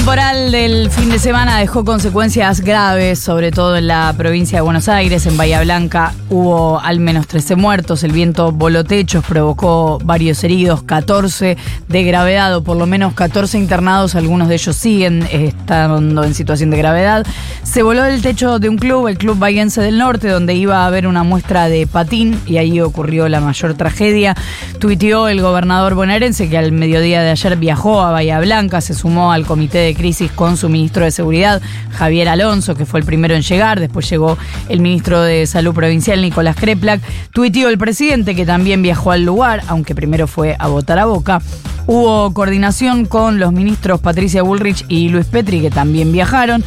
Temporal del fin de semana dejó consecuencias graves, sobre todo en la provincia de Buenos Aires, en Bahía Blanca. Hubo al menos 13 muertos, el viento voló techos, provocó varios heridos, 14 de gravedad, o por lo menos 14 internados, algunos de ellos siguen estando en situación de gravedad. Se voló el techo de un club, el Club Bahiense del Norte, donde iba a haber una muestra de patín, y ahí ocurrió la mayor tragedia. Tuiteó el gobernador bonaerense que al mediodía de ayer viajó a Bahía Blanca, se sumó al comité de crisis con su ministro de Seguridad, Javier Alonso, que fue el primero en llegar. Después llegó el ministro de Salud Provincial, Nicolás Kreplak. Tuiteó el presidente, que también viajó al lugar, aunque primero fue a votar a boca. Hubo coordinación con los ministros Patricia Bullrich y Luis Petri, que también viajaron.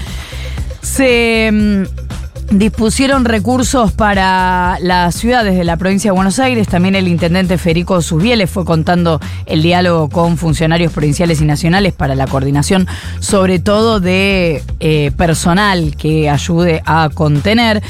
Se mm, Dispusieron recursos para las ciudades de la provincia de Buenos Aires. También el intendente Federico Susbieles fue contando el diálogo con funcionarios provinciales y nacionales para la coordinación, sobre todo de eh, personal que ayude a contener.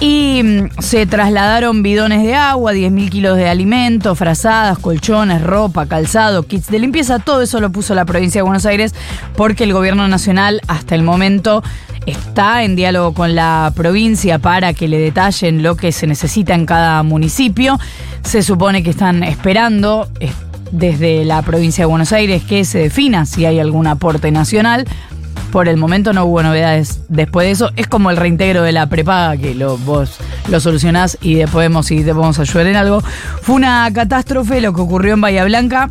Y mm, se trasladaron bidones de agua, 10.000 kilos de alimentos, frazadas, colchones, ropa, calzado, kits de limpieza. Todo eso lo puso la provincia de Buenos Aires porque el gobierno nacional hasta el momento está en diálogo con la provincia para que le detallen lo que se necesita en cada municipio. Se supone que están esperando eh, desde la provincia de Buenos Aires que se defina si hay algún aporte nacional. Por el momento no hubo novedades después de eso. Es como el reintegro de la prepaga, que lo, vos lo solucionás y después vemos si te podemos ayudar en algo. Fue una catástrofe lo que ocurrió en Bahía Blanca.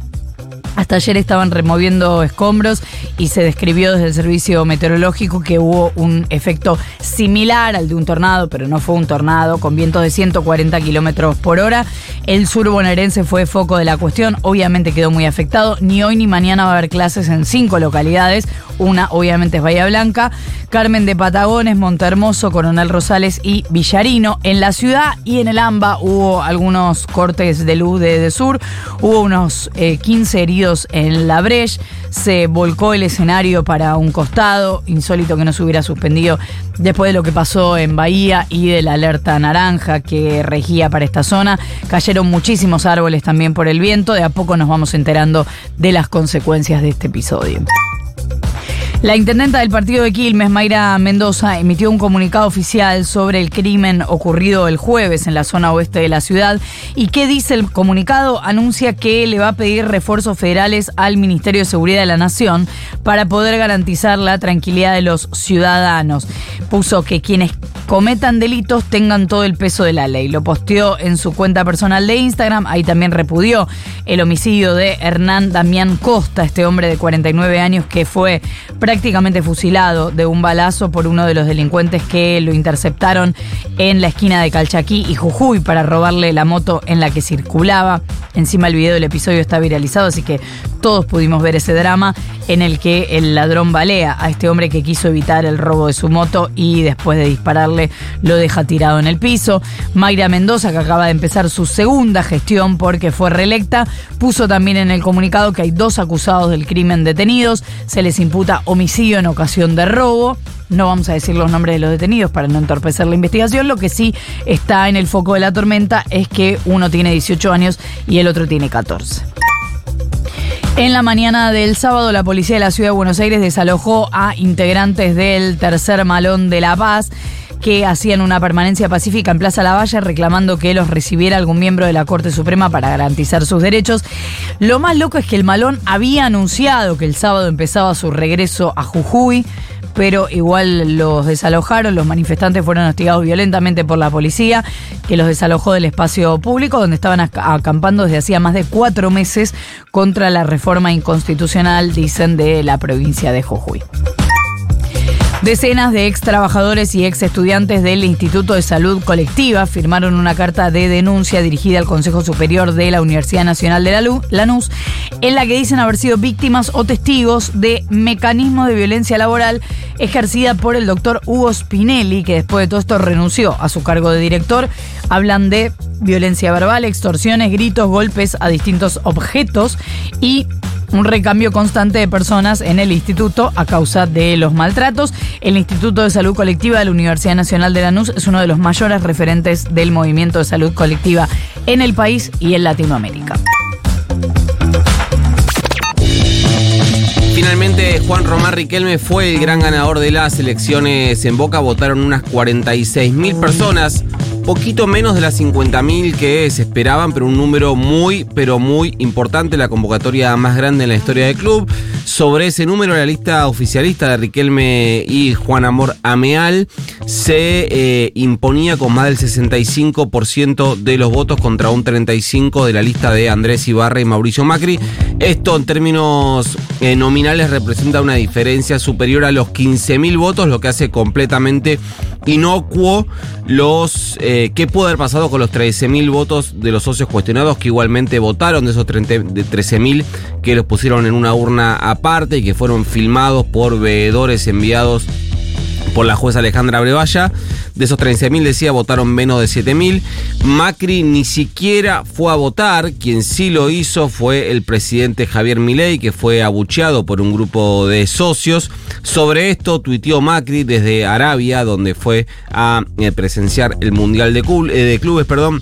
Hasta ayer estaban removiendo escombros y se describió desde el servicio meteorológico que hubo un efecto similar al de un tornado, pero no fue un tornado, con vientos de 140 kilómetros por hora. El sur bonaerense fue foco de la cuestión, obviamente quedó muy afectado. Ni hoy ni mañana va a haber clases en cinco localidades. Una, obviamente, es Bahía Blanca, Carmen de Patagones, Montehermoso, Coronel Rosales y Villarino. En la ciudad y en el AMBA hubo algunos cortes de luz de, sur, hubo unos 15 eh, en la Breche, se volcó el escenario para un costado, insólito que no se hubiera suspendido después de lo que pasó en Bahía y de la alerta naranja que regía para esta zona. Cayeron muchísimos árboles también por el viento, de a poco nos vamos enterando de las consecuencias de este episodio. La intendenta del partido de Quilmes, Mayra Mendoza, emitió un comunicado oficial sobre el crimen ocurrido el jueves en la zona oeste de la ciudad. ¿Y qué dice el comunicado? Anuncia que le va a pedir refuerzos federales al Ministerio de Seguridad de la Nación para poder garantizar la tranquilidad de los ciudadanos. Puso que quienes cometan delitos tengan todo el peso de la ley. Lo posteó en su cuenta personal de Instagram. Ahí también repudió el homicidio de Hernán Damián Costa, este hombre de 49 años que fue prácticamente fusilado de un balazo por uno de los delincuentes que lo interceptaron en la esquina de Calchaquí y Jujuy para robarle la moto en la que circulaba. Encima el video del episodio está viralizado, así que todos pudimos ver ese drama en el que el ladrón balea a este hombre que quiso evitar el robo de su moto y después de dispararle lo deja tirado en el piso. Mayra Mendoza, que acaba de empezar su segunda gestión porque fue reelecta, puso también en el comunicado que hay dos acusados del crimen detenidos. Se les imputa homicidio en ocasión de robo. No vamos a decir los nombres de los detenidos para no entorpecer la investigación. Lo que sí está en el foco de la tormenta es que uno tiene 18 años y el otro tiene 14. En la mañana del sábado, la policía de la ciudad de Buenos Aires desalojó a integrantes del tercer malón de La Paz que hacían una permanencia pacífica en Plaza Lavalle reclamando que los recibiera algún miembro de la Corte Suprema para garantizar sus derechos. Lo más loco es que el malón había anunciado que el sábado empezaba su regreso a Jujuy pero igual los desalojaron, los manifestantes fueron hostigados violentamente por la policía, que los desalojó del espacio público, donde estaban acampando desde hacía más de cuatro meses contra la reforma inconstitucional, dicen, de la provincia de Jujuy. Decenas de ex trabajadores y ex estudiantes del Instituto de Salud Colectiva firmaron una carta de denuncia dirigida al Consejo Superior de la Universidad Nacional de la Lanús, en la que dicen haber sido víctimas o testigos de mecanismos de violencia laboral ejercida por el doctor Hugo Spinelli, que después de todo esto renunció a su cargo de director. Hablan de violencia verbal, extorsiones, gritos, golpes a distintos objetos y un recambio constante de personas en el instituto a causa de los maltratos. El Instituto de Salud Colectiva de la Universidad Nacional de Lanús es uno de los mayores referentes del movimiento de salud colectiva en el país y en Latinoamérica. Finalmente, Juan Román Riquelme fue el gran ganador de las elecciones en Boca. Votaron unas 46 mil personas poquito menos de las 50.000 que se esperaban, pero un número muy, pero muy importante, la convocatoria más grande en la historia del club. Sobre ese número, la lista oficialista de Riquelme y Juan Amor Ameal se eh, imponía con más del 65% de los votos contra un 35% de la lista de Andrés Ibarra y Mauricio Macri. Esto en términos eh, nominales representa una diferencia superior a los 15.000 votos, lo que hace completamente inocuo los eh, qué pudo haber pasado con los 13.000 votos de los socios cuestionados que igualmente votaron de esos 13.000 que los pusieron en una urna aparte y que fueron filmados por veedores enviados por la jueza Alejandra Brevalla. De esos 13.000 decía votaron menos de 7.000. Macri ni siquiera fue a votar. Quien sí lo hizo fue el presidente Javier Milei, que fue abucheado por un grupo de socios. Sobre esto tuiteó Macri desde Arabia, donde fue a eh, presenciar el Mundial de, eh, Clubes. Perdón.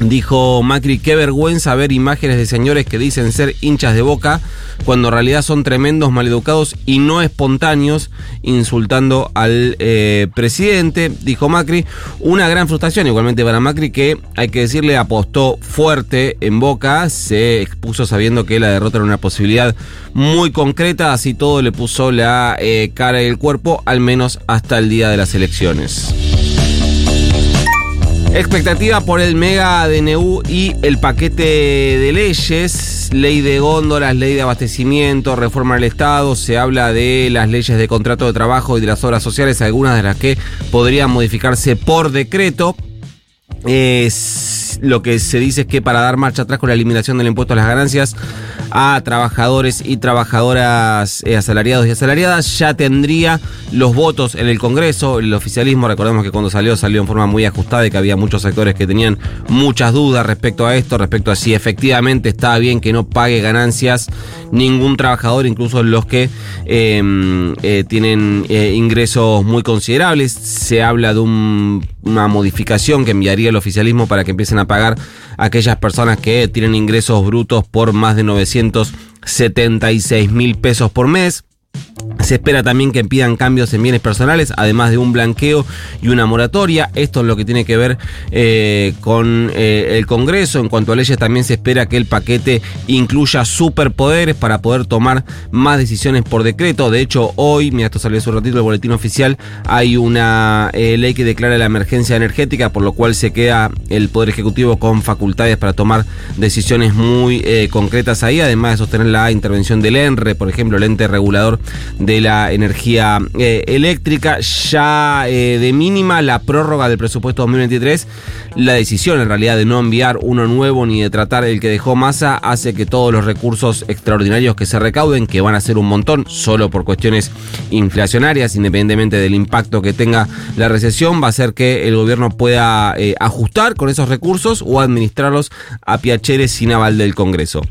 Dijo Macri, qué vergüenza ver imágenes de señores que dicen ser hinchas de boca cuando en realidad son tremendos, maleducados y no espontáneos, insultando al eh, presidente, dijo Macri. Una gran frustración igualmente para Macri que, hay que decirle, apostó fuerte en boca, se expuso sabiendo que la derrota era una posibilidad muy concreta, así todo le puso la eh, cara y el cuerpo, al menos hasta el día de las elecciones. Expectativa por el mega DNU y el paquete de leyes, ley de góndolas, ley de abastecimiento, reforma del Estado, se habla de las leyes de contrato de trabajo y de las obras sociales, algunas de las que podrían modificarse por decreto. Lo que se dice es que para dar marcha atrás con la eliminación del impuesto a las ganancias a trabajadores y trabajadoras eh, asalariados y asalariadas, ya tendría los votos en el Congreso. El oficialismo, recordemos que cuando salió, salió en forma muy ajustada y que había muchos sectores que tenían muchas dudas respecto a esto, respecto a si efectivamente estaba bien que no pague ganancias ningún trabajador, incluso los que em, eh, tienen eh, ingresos muy considerables. Se habla de una modificación que enviaría el oficialismo para que empiecen a pagar aquellas personas que tienen ingresos brutos por más de 976 mil pesos por mes. Se espera también que pidan cambios en bienes personales, además de un blanqueo y una moratoria. Esto es lo que tiene que ver eh, con eh, el Congreso. En cuanto a leyes, también se espera que el paquete incluya superpoderes para poder tomar más decisiones por decreto. De hecho, hoy, mira, esto salió hace un ratito el boletín oficial, hay una eh, ley que declara la emergencia energética, por lo cual se queda el Poder Ejecutivo con facultades para tomar decisiones muy concretas ahí, además de sostener la intervención del ENRE, por ejemplo, el ente regulador de la energía eh, eléctrica. Ya eh, de mínima la prórroga del presupuesto 2023, la decisión en realidad de no enviar uno nuevo ni de tratar el que dejó masa hace que todos los recursos extraordinarios que se recauden, que van a ser un montón, solo por cuestiones inflacionarias, independientemente del impacto que tenga la recesión, va a ser que el gobierno pueda eh, ajustar con esos recursos o administrarlos a piacheres sin aval del Congreso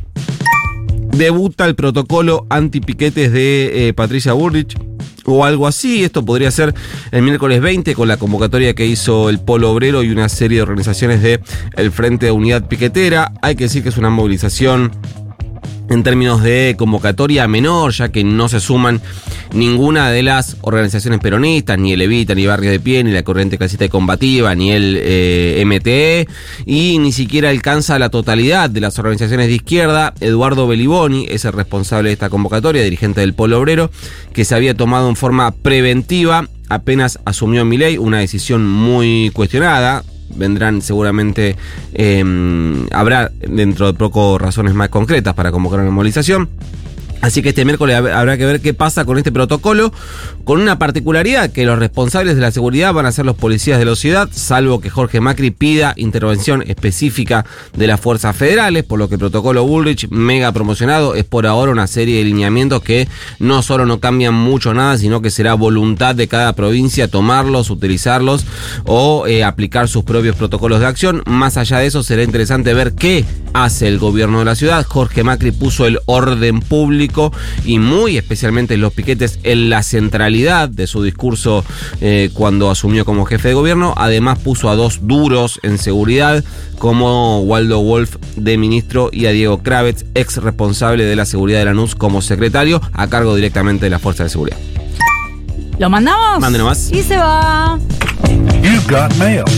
debuta el protocolo anti-piquetes de eh, Patricia Burrich o algo así. Esto podría ser el miércoles 20 con la convocatoria que hizo el Polo Obrero y una serie de organizaciones de el Frente de Unidad Piquetera. Hay que decir que es una movilización en términos de convocatoria menor, ya que no se suman ninguna de las organizaciones peronistas, ni el Evita, ni Barrio de Pie, ni la Corriente Clasista y Combativa, ni el eh, MTE, y ni siquiera alcanza la totalidad de las organizaciones de izquierda. Eduardo Beliboni es el responsable de esta convocatoria, dirigente del Polo Obrero, que se había tomado en forma preventiva apenas asumió mi ley, una decisión muy cuestionada, vendrán seguramente, em, habrá dentro de poco razones más concretas para convocar una movilización. Así que este miércoles habrá que ver qué pasa con este protocolo, con una particularidad que los responsables de la seguridad van a ser los policías de la ciudad, salvo que Jorge Macri pida intervención específica de las fuerzas federales, por lo que el protocolo Bullrich, mega promocionado, es por ahora una serie de lineamientos que no solo no cambian mucho nada, sino que será voluntad de cada provincia tomarlos, utilizarlos o eh, aplicar sus propios protocolos de acción. Más allá de eso, será interesante ver qué hace el gobierno de la ciudad. Jorge Macri puso el orden público y muy especialmente los piquetes en la centralidad de su discurso eh, cuando asumió como jefe de gobierno. Además puso a dos duros en seguridad como Waldo Wolf de ministro y a Diego Kravitz, ex responsable de la seguridad de la NUS como secretario, a cargo directamente de la Fuerza de Seguridad. ¿Lo mandamos? Mándenos más. Y se va.